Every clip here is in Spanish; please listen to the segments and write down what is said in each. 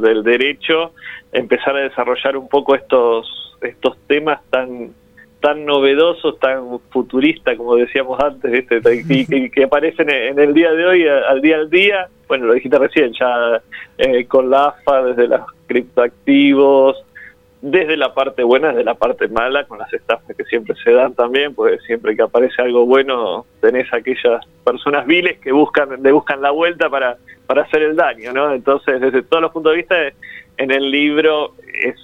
del derecho, empezar a desarrollar un poco estos, estos temas tan tan novedosos, tan futuristas, como decíamos antes, Y, que aparecen en el día de hoy, al día al día. Bueno, lo dijiste recién, ya eh, con la AFA, desde los criptoactivos, desde la parte buena, desde la parte mala, con las estafas que siempre se dan también, pues siempre que aparece algo bueno, tenés aquellas personas viles que buscan, le buscan la vuelta para, para hacer el daño, ¿no? Entonces, desde todos los puntos de vista, en el libro es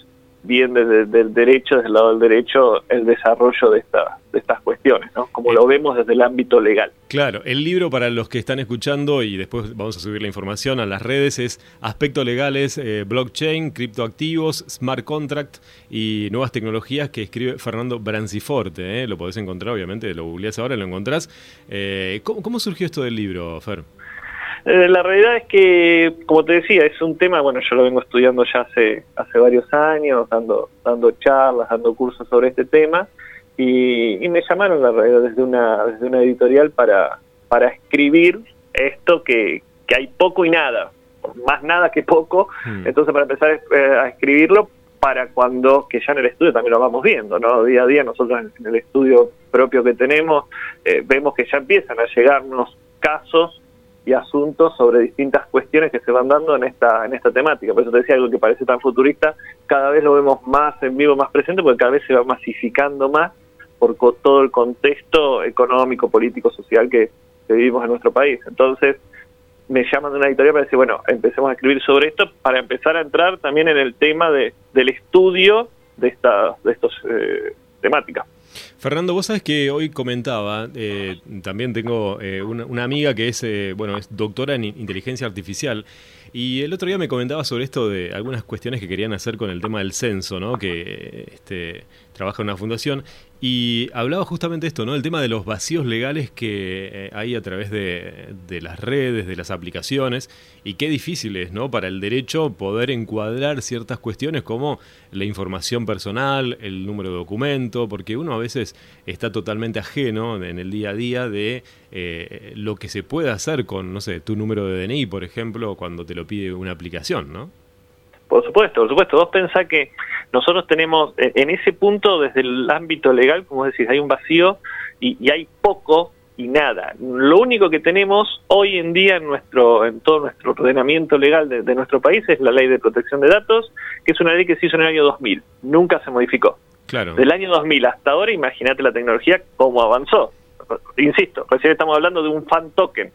bien desde, el derecho, desde el lado del derecho, el desarrollo de, esta, de estas cuestiones, ¿no? como lo vemos desde el ámbito legal. Claro, el libro para los que están escuchando y después vamos a subir la información a las redes es Aspectos Legales, eh, Blockchain, Criptoactivos, Smart Contract y Nuevas Tecnologías que escribe Fernando Branciforte. ¿eh? Lo podés encontrar, obviamente, lo googleás ahora, lo encontrás. Eh, ¿cómo, ¿Cómo surgió esto del libro, Fer? Eh, la realidad es que, como te decía, es un tema, bueno, yo lo vengo estudiando ya hace, hace varios años, dando, dando charlas, dando cursos sobre este tema, y, me llamaron la realidad desde una, desde una editorial para, para escribir esto que, que hay poco y nada, más nada que poco, hmm. entonces para empezar eh, a escribirlo para cuando, que ya en el estudio también lo vamos viendo, ¿no? Día a día nosotros en el estudio propio que tenemos, eh, vemos que ya empiezan a llegarnos casos y asuntos sobre distintas cuestiones que se van dando en esta en esta temática. Por eso te decía algo que parece tan futurista, cada vez lo vemos más en vivo, más presente, porque cada vez se va masificando más por todo el contexto económico, político, social que, vivimos en nuestro país. Entonces, me llaman de una editorial para decir, bueno, empecemos a escribir sobre esto para empezar a entrar también en el tema de, del estudio de, esta, de estos eh, temáticas. Fernando, vos sabes que hoy comentaba, eh, también tengo eh, una, amiga que es, eh, bueno, es doctora en inteligencia artificial y el otro día me comentaba sobre esto de algunas cuestiones que querían hacer con el tema del censo, ¿no? Que este, trabaja en una fundación y hablaba justamente esto, ¿no? El tema de los vacíos legales que eh, hay a través de, las redes, de las aplicaciones, y qué difícil es, ¿no? Para el derecho poder encuadrar ciertas cuestiones como la información personal, el número de documento, porque uno a veces está totalmente ajeno en el día a día de eh, lo que se puede hacer con, no sé, tu número de DNI, por ejemplo, cuando te lo pide una aplicación, ¿no? Por supuesto, por supuesto. Vos pensás que nosotros tenemos, eh, en ese punto, desde el ámbito legal, como decís, hay un vacío y, hay poco y nada. Lo único que tenemos hoy en día en nuestro en todo nuestro ordenamiento legal de, nuestro país es la ley de protección de datos, que es una ley que se hizo en el año 2000, nunca se modificó. Claro. Del año 2000 hasta ahora, imagínate la tecnología cómo avanzó. Insisto, recién estamos hablando de un fan token.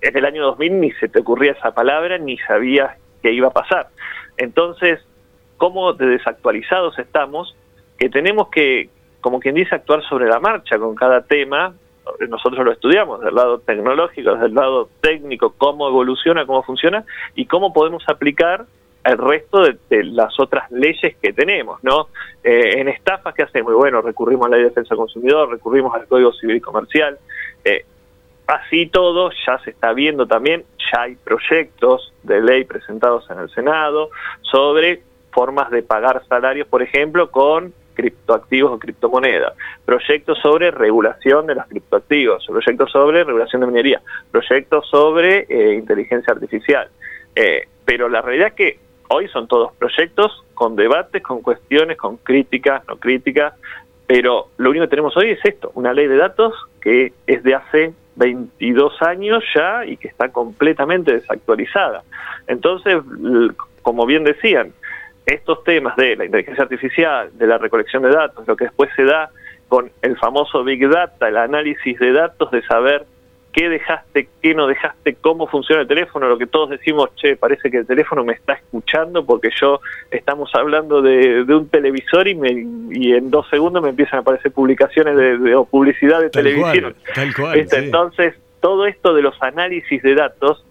En el año 2000 ni se te ocurría esa palabra, ni sabías qué iba a pasar. Entonces, cómo de desactualizados estamos, que tenemos que, como quien dice, actuar sobre la marcha con cada tema. Nosotros lo estudiamos del lado tecnológico, desde el lado técnico, cómo evoluciona, cómo funciona y cómo podemos aplicar el resto de, las otras leyes que tenemos, ¿no? Eh, en estafas, ¿qué hacemos? Bueno, recurrimos a la ley de defensa del consumidor, recurrimos al Código Civil y Comercial. Eh, así todo, ya se está viendo también, ya hay proyectos de ley presentados en el Senado sobre formas de pagar salarios, por ejemplo, con criptoactivos o criptomonedas, proyectos sobre regulación de los criptoactivos, proyectos sobre regulación de minería, proyectos sobre eh, inteligencia artificial. Eh, pero la realidad es que hoy son todos proyectos con debates, con cuestiones, con críticas, no críticas, pero lo único que tenemos hoy es esto, una ley de datos que es de hace 22 años ya y que está completamente desactualizada. Entonces, como bien decían, estos temas de la inteligencia artificial, de la recolección de datos, lo que después se da con el famoso Big Data, el análisis de datos, de saber qué dejaste, qué no dejaste, cómo funciona el teléfono, lo que todos decimos, che, parece que el teléfono me está escuchando porque yo estamos hablando de, un televisor y, me, y en dos segundos me empiezan a aparecer publicaciones de, o publicidad de televisión. tal cual, Entonces, todo esto de los análisis de datos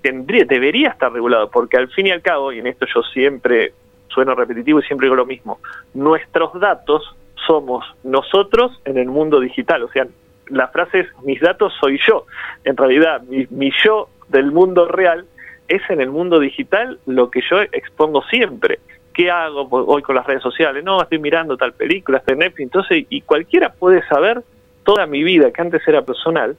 tendría, debería estar regulado, porque al fin y al cabo, y en esto yo siempre sueno repetitivo y siempre digo lo mismo, nuestros datos somos nosotros en el mundo digital, o sea, la frase es mis datos soy yo, en realidad mi, mi yo del mundo real es en el mundo digital lo que yo expongo siempre. ¿Qué hago hoy con las redes sociales? No, estoy mirando tal película, estoy en Netflix, entonces, y cualquiera puede saber toda mi vida que antes era personal,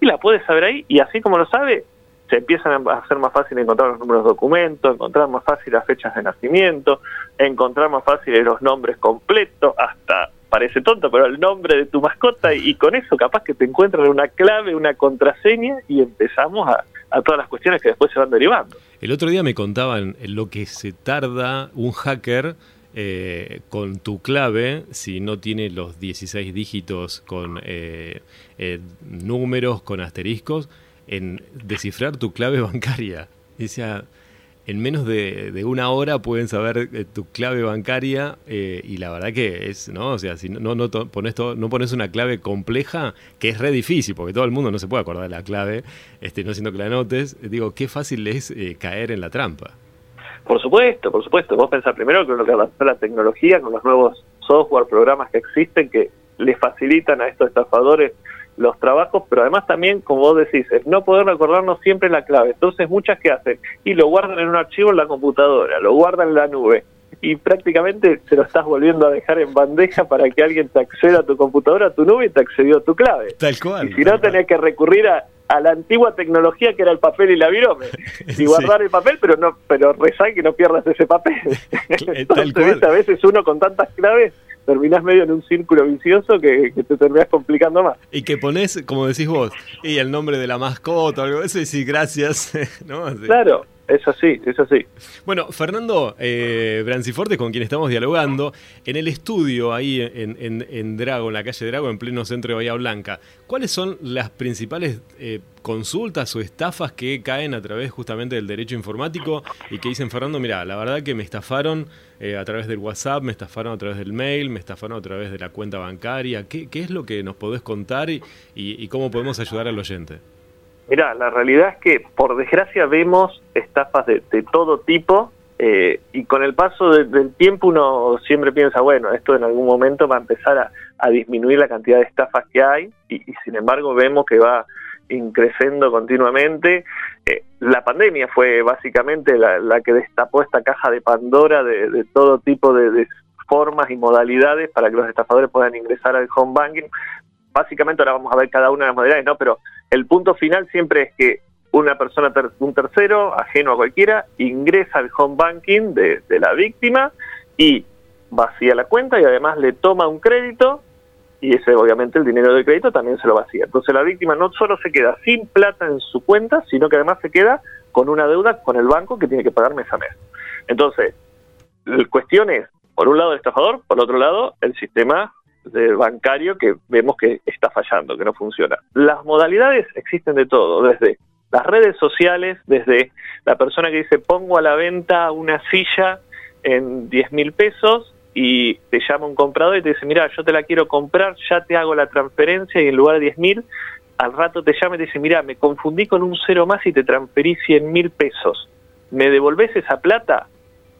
y la puede saber ahí, y así como lo sabe, se empiezan a hacer más fácil encontrar los números de documentos, encontrar más fácil las fechas de nacimiento, encontrar más fácil los nombres completos, hasta parece tonto, pero el nombre de tu mascota y, con eso capaz que te encuentran una clave, una contraseña y empezamos a, todas las cuestiones que después se van derivando. El otro día me contaban lo que se tarda un hacker eh, con tu clave, si no tiene los 16 dígitos con eh, eh, números, con asteriscos, en descifrar tu clave bancaria. Dice, en menos de, una hora pueden saber tu clave bancaria y la verdad que es, ¿no? O sea, si no, no, pones no pones una clave compleja, que es re difícil, porque todo el mundo no se puede acordar de la clave, este, no siendo que la notes, digo, qué fácil es caer en la trampa. Por supuesto, por supuesto. Vos pensás primero que lo que avanzó la tecnología con los nuevos software, programas que existen que les facilitan a estos estafadores los trabajos, pero además también, como vos decís, es no poder recordarnos siempre la clave. Entonces, muchas que hacen y lo guardan en un archivo en la computadora, lo guardan en la nube y prácticamente se lo estás volviendo a dejar en bandeja para que alguien te acceda a tu computadora, a tu nube y te accedió a tu clave. Tal cual. Y si no, tenés que recurrir a, a la antigua tecnología que era el papel y la virome y guardar el papel pero no pero rezar que no pierdas ese papel Entonces, a veces uno con tantas claves terminás medio en un círculo vicioso que, te terminás complicando más. Y que pones como decís vos y el nombre de la mascota o algo eso y sí gracias claro es así, es así. Bueno, Fernando eh, Branciforte, con quien estamos dialogando, en el estudio ahí en, en, Drago, en la calle Drago, en pleno centro de Bahía Blanca, ¿cuáles son las principales eh, consultas o estafas que caen a través justamente del derecho informático y que dicen, Fernando, mira, la verdad que me estafaron eh, a través del WhatsApp, me estafaron a través del mail, me estafaron a través de la cuenta bancaria? ¿Qué, qué es lo que nos podés contar y, y cómo podemos ayudar al oyente? Mira, la realidad es que por desgracia vemos estafas de, todo tipo eh, y con el paso del tiempo uno siempre piensa, bueno, esto en algún momento va a empezar a, disminuir la cantidad de estafas que hay y, sin embargo vemos que va increciendo continuamente. Eh, la pandemia fue básicamente la, que destapó esta caja de Pandora de, todo tipo de, de formas y modalidades para que los estafadores puedan ingresar al home banking. Básicamente ahora vamos a ver cada una de las modalidades, ¿no? Pero el punto final siempre es que una persona, un tercero, ajeno a cualquiera, ingresa al home banking de, la víctima y vacía la cuenta y además le toma un crédito y ese obviamente el dinero del crédito también se lo vacía. Entonces la víctima no solo se queda sin plata en su cuenta, sino que además se queda con una deuda con el banco que tiene que pagar mes a mes. Entonces, la cuestión es, por un lado el estafador, por otro lado el sistema de bancario que vemos que está fallando, que no funciona. Las modalidades existen de todo, desde las redes sociales, desde la persona que dice pongo a la venta una silla en 10 mil pesos y te llama un comprador y te dice, mira, yo te la quiero comprar, ya te hago la transferencia y en lugar de 10 mil, al rato te llama y te dice, mira, me confundí con un cero más y te transferí 100 mil pesos. ¿Me devolves esa plata?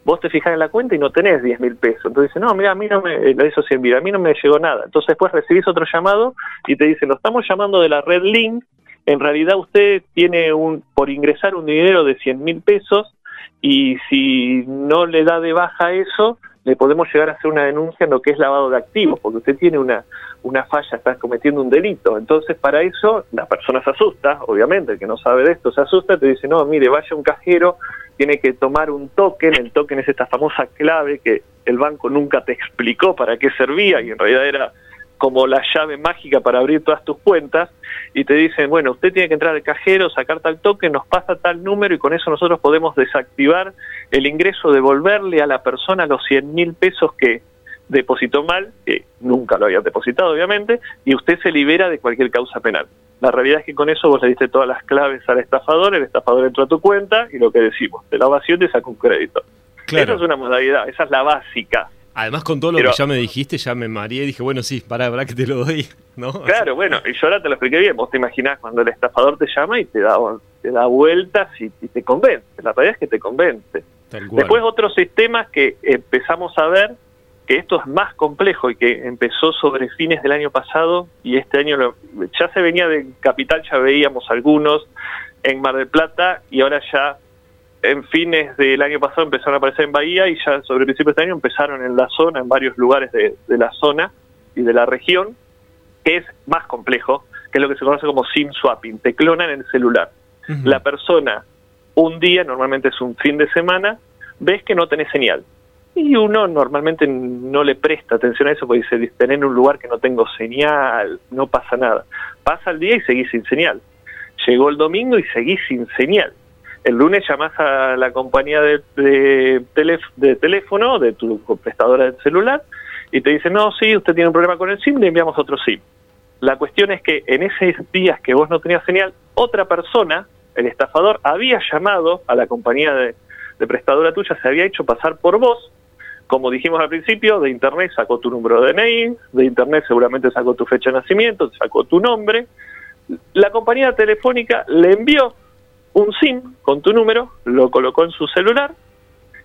Vos te fijas en la cuenta y no tenés 10 mil pesos. Entonces dice, no, mira, a mí no me, eso sí, mira, a mí no me llegó nada. Entonces después recibís otro llamado y te dice, lo estamos llamando de la red Link, en realidad usted tiene un, por ingresar un dinero de 100 mil pesos y si no le da de baja eso, le podemos llegar a hacer una denuncia en lo que es lavado de activos, porque usted tiene una, una falla, está cometiendo un delito. Entonces, para eso, la persona se asusta, obviamente, el que no sabe de esto se asusta, te dice, no, mire, vaya un cajero, tiene que tomar un token, el token es esta famosa clave que el banco nunca te explicó para qué servía y en realidad era como la llave mágica para abrir todas tus cuentas y te dicen, bueno, usted tiene que entrar al cajero, sacar tal token, nos pasa tal número y con eso nosotros podemos desactivar el ingreso, devolverle a la persona los 100 mil pesos que depositó mal, que nunca lo había depositado obviamente, y usted se libera de cualquier causa penal. La realidad es que con eso vos le diste todas las claves al estafador, el estafador entró a tu cuenta y lo que decimos, de la ovación te saca un crédito. Esa es una modalidad, esa es la básica. Además, con todo lo que ya me dijiste, ya me mareé y dije, bueno, sí, para, para que te lo doy, ¿no? Claro, bueno, y yo ahora te lo expliqué bien. Vos te imaginás cuando el estafador te llama y te da, te da vueltas y, te convence. La realidad es que te convence. Después otros sistemas que empezamos a ver que esto es más complejo y que empezó sobre fines del año pasado y este año ya se venía de Capital, ya veíamos algunos en Mar del Plata y ahora ya en fines del año pasado empezaron a aparecer en Bahía y ya sobre principios de este año empezaron en la zona, en varios lugares de, la zona y de la región, que es más complejo, que es lo que se conoce como SIM swapping, te clonan el celular. la persona un día, normalmente es un fin de semana, ves que no tenés señal. Y uno normalmente no le presta atención a eso porque dice, tener en un lugar que no tengo señal, no pasa nada. Pasa el día y seguís sin señal. Llegó el domingo y seguís sin señal. El lunes llamás a la compañía de, de, de teléfono, de tu prestadora de celular, y te dicen, no, sí, usted tiene un problema con el SIM, le enviamos otro SIM. La cuestión es que en esos días que vos no tenías señal, otra persona, el estafador, había llamado a la compañía de, prestadora tuya, se había hecho pasar por vos, como dijimos al principio, de internet sacó tu número de DNI, de internet seguramente sacó tu fecha de nacimiento, sacó tu nombre. La compañía telefónica le envió un SIM con tu número, lo colocó en su celular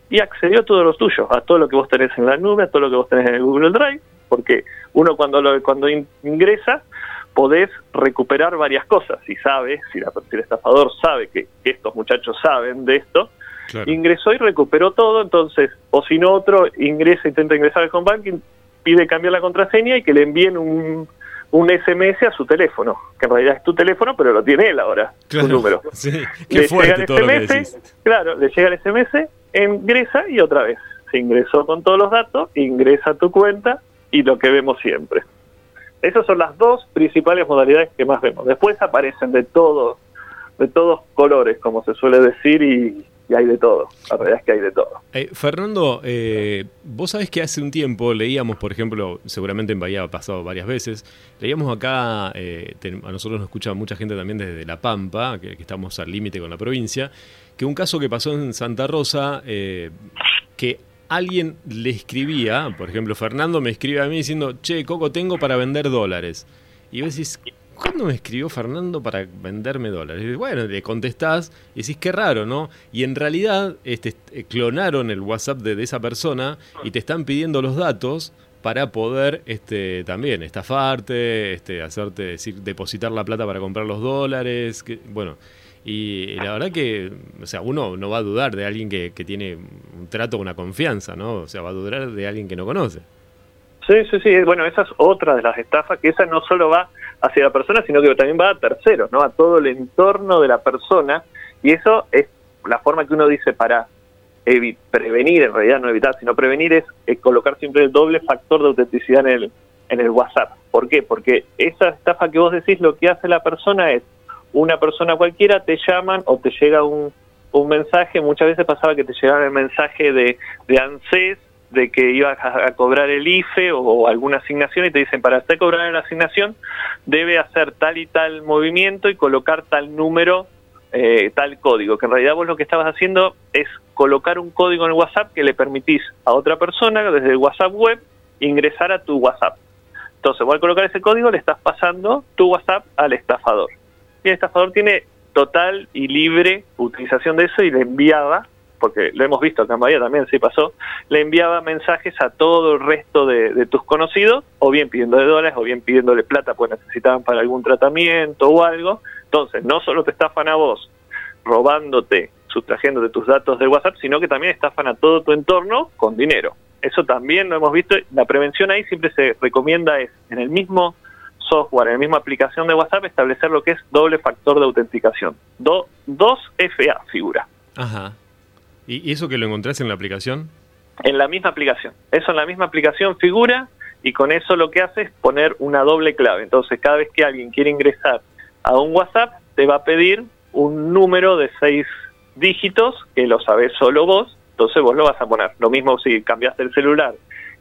y accedió a todos los tuyos, a todo lo que vos tenés en la nube, a todo lo que vos tenés en el Google Drive, porque uno cuando lo, cuando ingresa podés recuperar varias cosas. Si sabe, si, la, el estafador sabe que, estos muchachos saben de esto, ingresó y recuperó todo, entonces, o si no otro, ingresa, intenta ingresar al home banking, pide cambiar la contraseña y que le envíen un, un SMS a su teléfono, que en realidad es tu teléfono, pero lo tiene él ahora, tu número. Sí. Qué le fuerte llega el SMS, claro, le llega el SMS ingresa y otra vez. Se ingresó con todos los datos, ingresa a tu cuenta y lo que vemos siempre. Esas son las dos principales modalidades que más vemos. Después aparecen de todos, de todos colores, como se suele decir, y, hay de todo. La realidad es que hay de todo. Eh, Fernando, eh, vos sabés que hace un tiempo leíamos, por ejemplo, seguramente en Bahía ha pasado varias veces, leíamos acá, eh, a nosotros nos escucha mucha gente también desde La Pampa, que estamos al límite con la provincia, que un caso que pasó en Santa Rosa, eh, que alguien le escribía, por ejemplo, Fernando me escribe a mí diciendo, che, Coco, tengo para vender dólares. Y vos decís, ¿cuándo me escribió Fernando para venderme dólares? Bueno, le contestás y decís, qué raro, ¿no? Y en realidad este, eh, clonaron el WhatsApp de, esa persona y te están pidiendo los datos para poder este, también estafarte, este, hacerte decir, depositar la plata para comprar los dólares. Que, bueno, y la verdad que, o sea, uno no va a dudar de alguien que, que tiene un trato, una confianza, ¿no? O sea, va a dudar de alguien que no conoce. Sí, sí, sí. Bueno, esa es otra de las estafas, que esa no solo va hacia la persona, sino que también va a terceros, ¿no? A todo el entorno de la persona. Y eso es la forma que uno dice para prevenir, en realidad no evitar, sino prevenir es, es, colocar siempre el doble factor de autenticidad en el, en el WhatsApp. ¿Por qué? Porque esa estafa que vos decís lo que hace la persona es una persona cualquiera te llaman o te llega un, un mensaje, muchas veces pasaba que te llegaba el mensaje de, de ANSES de que ibas a, cobrar el IFE o, alguna asignación y te dicen para hacer cobrar la asignación debe hacer tal y tal movimiento y colocar tal número, eh, tal código, que en realidad vos lo que estabas haciendo es colocar un código en el WhatsApp que le permitís a otra persona desde el WhatsApp web ingresar a tu WhatsApp. Entonces, al colocar ese código le estás pasando tu WhatsApp al estafador el estafador tiene total y libre utilización de eso y le enviaba, porque lo hemos visto acá en Bahía también, sí pasó, le enviaba mensajes a todo el resto de, tus conocidos, o bien pidiendo de dólares, o bien pidiéndole plata, pues necesitaban para algún tratamiento o algo. Entonces, no solo te estafan a vos, robándote, sustrayéndote tus datos de WhatsApp, sino que también estafan a todo tu entorno con dinero. Eso también lo hemos visto. La prevención ahí siempre se recomienda es en el mismo software, en la misma aplicación de WhatsApp, establecer lo que es doble factor de autenticación. Do, 2FA figura. Ajá. ¿Y eso que lo encontrás en la aplicación? En la misma aplicación. Eso en la misma aplicación figura y con eso lo que hace es poner una doble clave. Entonces, cada vez que alguien quiere ingresar a un WhatsApp, te va a pedir un número de seis dígitos que lo sabes solo vos, entonces vos lo vas a poner. Lo mismo si cambiaste el celular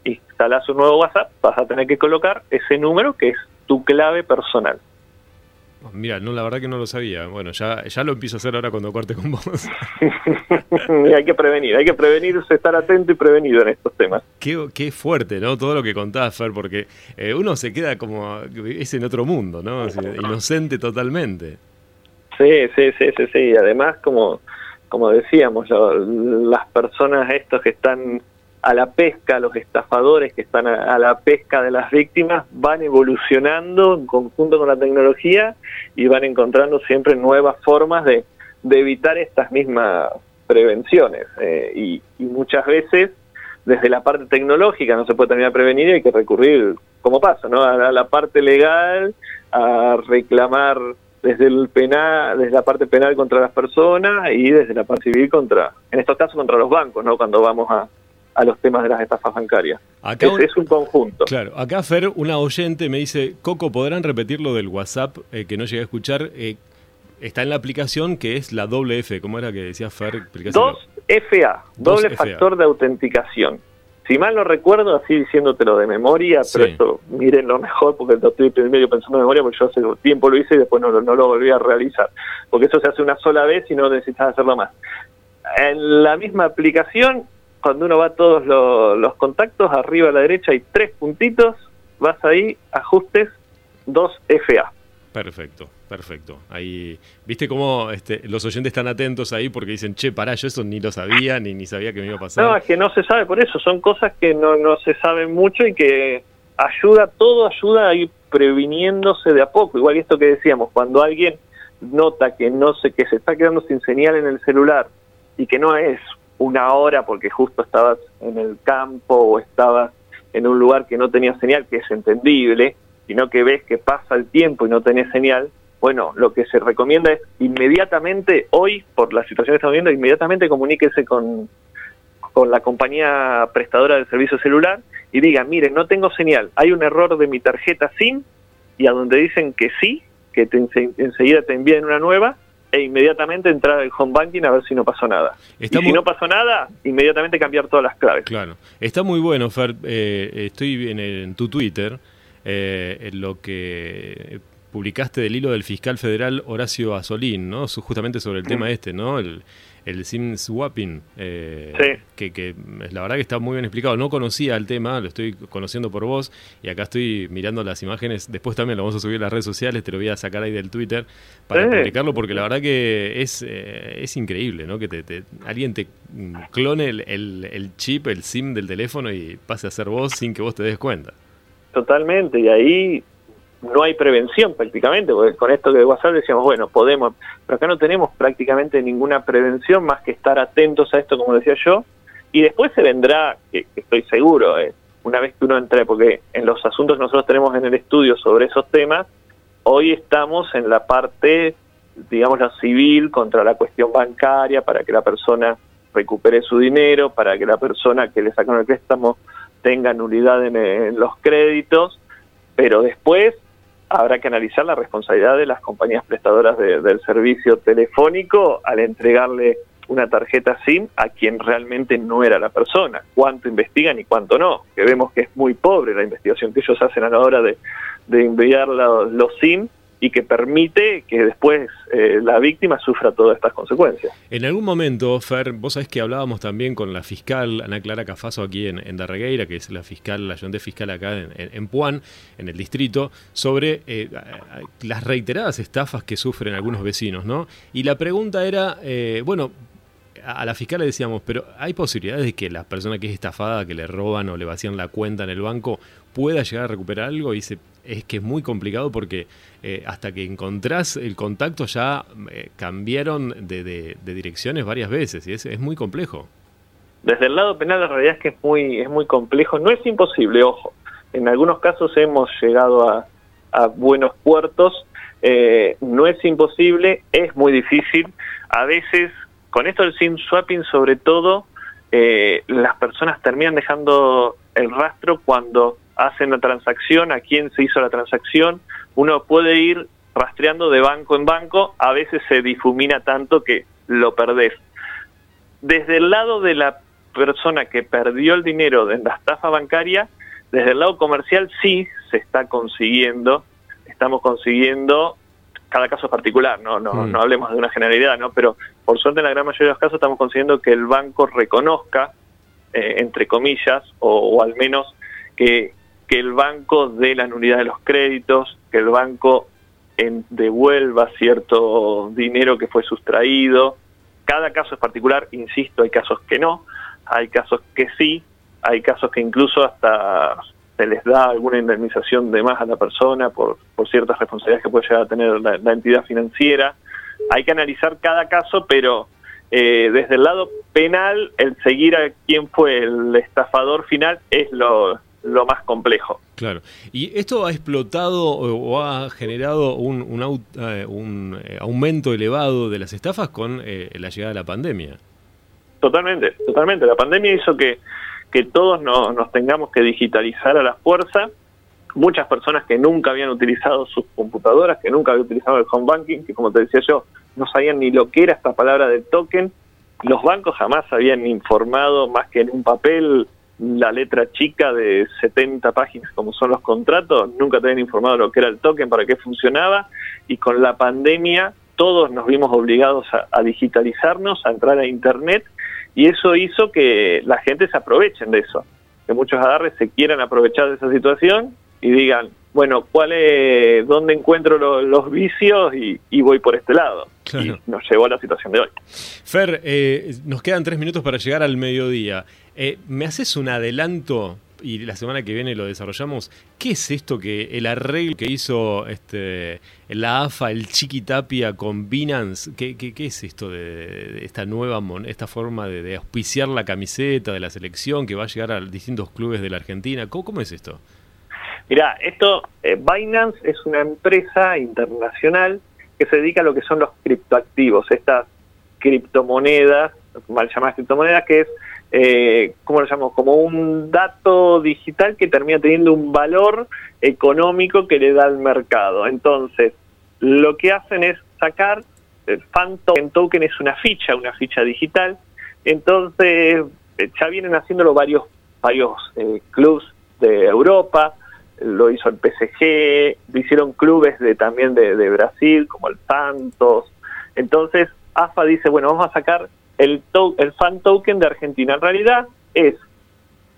instalás un nuevo WhatsApp, vas a tener que colocar ese número que es tu clave personal. Mira, no, la verdad que no lo sabía. Bueno, ya, ya lo empiezo a hacer ahora cuando corte con vos. hay que prevenir, hay que prevenirse, estar atento y prevenido en estos temas. Qué, qué fuerte, ¿no? Todo lo que contás, Fer, porque eh, uno se queda como, es en otro mundo, ¿no? inocente totalmente. Sí, sí, sí, sí, sí. Además, como, como decíamos, las personas estos que están a la pesca, los estafadores que están a, la pesca de las víctimas van evolucionando en conjunto con la tecnología y van encontrando siempre nuevas formas de, evitar estas mismas prevenciones. Eh, y, muchas veces desde la parte tecnológica no se puede terminar a prevenir y hay que recurrir, como pasa, ¿no? a la parte legal, a reclamar desde el penal, desde la parte penal contra las personas y desde la parte civil contra, en estos casos contra los bancos, ¿no? Cuando vamos a, a los temas de las estafas bancarias. Acá es, un conjunto. Claro, acá Fer, una oyente me dice, Coco, ¿podrán repetir lo del WhatsApp eh, que no llegué a escuchar? Eh, está en la aplicación que es la doble F, ¿cómo era que decía Fer? 2FA, doble factor de autenticación. Si mal no recuerdo, así diciéndotelo de memoria, pero esto lo mejor porque lo estoy medio pensando de memoria porque yo hace tiempo lo hice y después no, no lo volví a realizar. Porque eso se hace una sola vez y no necesitas hacerlo más. En la misma aplicación, cuando uno va a todos los, contactos, arriba a la derecha hay tres puntitos, vas ahí, ajustes, 2FA. Perfecto, perfecto. Ahí, ¿viste cómo este, los oyentes están atentos ahí porque dicen, che, pará, yo eso ni lo sabía, ni, ni sabía que me iba a pasar? No, es que no se sabe por eso, son cosas que no, no se saben mucho y que ayuda, todo ayuda a ir previniéndose de a poco. Igual esto que decíamos, cuando alguien nota que no sé, que se está quedando sin señal en el celular y que no es una hora porque justo estabas en el campo o estabas en un lugar que no tenía señal, que es entendible, sino que ves que pasa el tiempo y no tenés señal, bueno, lo que se recomienda es inmediatamente, hoy, por la situación que estamos viendo, inmediatamente comuníquese con, con la compañía prestadora del servicio celular y diga, mire, no tengo señal, hay un error de mi tarjeta SIM y a donde dicen que sí, que te, enseguida te envíen una nueva e inmediatamente entrar al home banking a ver si no pasó nada. y si no pasó nada, inmediatamente cambiar todas las claves. Claro, está muy bueno, Fer. Eh, estoy en, en tu Twitter eh, en lo que publicaste del hilo del fiscal federal Horacio Asolín, ¿no? Justamente sobre el tema mm. este, ¿no? El, el SIM swapping, eh, que, que, la verdad que está muy bien explicado. No conocía el tema, lo estoy conociendo por vos y acá estoy mirando las imágenes. Después también lo vamos a subir a las redes sociales, te lo voy a sacar ahí del Twitter para publicarlo porque la verdad que es, eh, es increíble, ¿no? Que te, alguien te clone el, el, el chip, el SIM del teléfono y pase a ser vos sin que vos te des cuenta. Totalmente, y ahí no hay prevención prácticamente, porque con esto que de WhatsApp decíamos, bueno, podemos, pero acá no tenemos prácticamente ninguna prevención más que estar atentos a esto, como decía yo, y después se vendrá, que, estoy seguro, eh, una vez que uno entre, porque en los asuntos que nosotros tenemos en el estudio sobre esos temas, hoy estamos en la parte, digamos, la civil contra la cuestión bancaria, para que la persona recupere su dinero, para que la persona que le sacan el préstamo tenga nulidad en, los créditos, pero después habrá que analizar la responsabilidad de las compañías prestadoras del servicio telefónico al entregarle una tarjeta SIM a quien realmente no era la persona, cuánto investigan y cuánto no, que vemos que es muy pobre la investigación que ellos hacen a la hora de, de enviar los SIM y que permite que después eh, la víctima sufra todas estas consecuencias. En algún momento, Fer, vos sabés que hablábamos también con la fiscal Ana Clara Cafaso aquí en, en Darregueira, que es la fiscal, la ayudante fiscal acá en, Puan, en el distrito, sobre eh, las reiteradas estafas que sufren algunos vecinos, ¿no? Y la pregunta era, eh, bueno, a la fiscal le decíamos, pero ¿hay posibilidades de que la persona que es estafada, que le roban o le vacían la cuenta en el banco, pueda llegar a recuperar algo? Y dice, es que es muy complicado porque eh, hasta que encontrás el contacto ya eh, cambiaron de, direcciones varias veces y es, es, muy complejo. Desde el lado penal la realidad es que es muy, es muy complejo. No es imposible, ojo. En algunos casos hemos llegado a, buenos puertos. Eh, no es imposible, es muy difícil. A veces, con esto del SIM swapping sobre todo, las personas terminan dejando el rastro cuando hacen la transacción, a quién se hizo la transacción, uno puede ir rastreando de banco en banco, a veces se difumina tanto que lo perdés. Desde el lado de la persona que perdió el dinero de la estafa bancaria, desde el lado comercial sí se está consiguiendo, estamos consiguiendo, cada caso es particular, no, no, mm. no hablemos de una generalidad, ¿no? pero por suerte en la gran mayoría de los casos estamos consiguiendo que el banco reconozca, eh, entre comillas, o al menos que, que el banco dé la nulidad de los créditos, que el banco devuelva cierto dinero que fue sustraído. Cada caso es particular, insisto, hay casos que no, hay casos que sí, hay casos que incluso hasta se les da alguna indemnización de más a la persona por, por ciertas responsabilidades que puede llegar a tener la, entidad financiera. Hay que analizar cada caso, pero eh, desde el lado penal, el seguir a quién fue el estafador final es lo, lo más complejo. Claro. ¿Y esto ha explotado o ha generado un, un, eh, un eh, aumento elevado de las estafas con eh, la llegada de la pandemia? Totalmente, totalmente. La pandemia hizo que, que todos nos tengamos que digitalizar a la fuerza. Muchas personas que nunca habían utilizado sus computadoras, que nunca habían utilizado el home banking, que como te decía yo, no sabían ni lo que era esta palabra del token. Los bancos jamás habían informado más que en un papel la letra chica de 70 páginas como son los contratos, nunca te habían informado lo que era el token, para qué funcionaba, y con la pandemia todos nos vimos obligados a, digitalizarnos, a entrar a Internet, y eso hizo que la gente se aprovechen de eso, que muchos agarres se quieran aprovechar de esa situación y digan, bueno, ¿cuál es, dónde encuentro los vicios y, voy por este lado? Y nos llevó a la situación de hoy. Fer, eh, nos quedan tres minutos para llegar al mediodía. Eh, ¿Me haces un adelanto? Y la semana que viene lo desarrollamos. ¿Qué es esto que el arreglo que hizo este, la AFA, el Chiquitapia con Binance? ¿Qué, qué, es esto de, esta nueva esta forma de, auspiciar la camiseta de la selección que va a llegar a distintos clubes de la Argentina? ¿Cómo, es esto? Mira, esto, eh, Binance es una empresa internacional que se dedica a lo que son los criptoactivos, estas criptomonedas, mal llamadas criptomonedas, que es, eh, ¿cómo lo llamamos? Como un dato digital que termina teniendo un valor económico que le da al mercado. Entonces, lo que hacen es sacar, el fan token, token es una ficha, una ficha digital, entonces eh, ya vienen haciéndolo varios, varios eh, clubs de Europa, lo hizo el PSG, lo hicieron clubes de también de, Brasil, como el Santos. Entonces, AFA dice, bueno, vamos a sacar el, el fan token de Argentina. En realidad es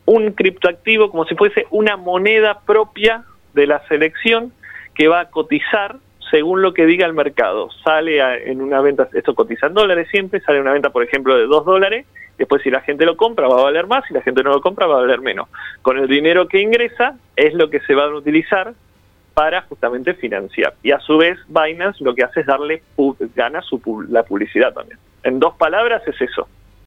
un criptoactivo como si fuese una moneda propia de la selección que va a cotizar según lo que diga el mercado. Sale en una venta, esto cotiza en dólares siempre, sale una venta, por ejemplo, de 2 dólares, después si la gente lo compra va a valer más, si la gente no lo compra va a valer menos. Con el dinero que ingresa es lo que se va a utilizar para justamente financiar. Y a su vez Binance lo que hace es darle, gana su, la publicidad también. En dos palabras es eso.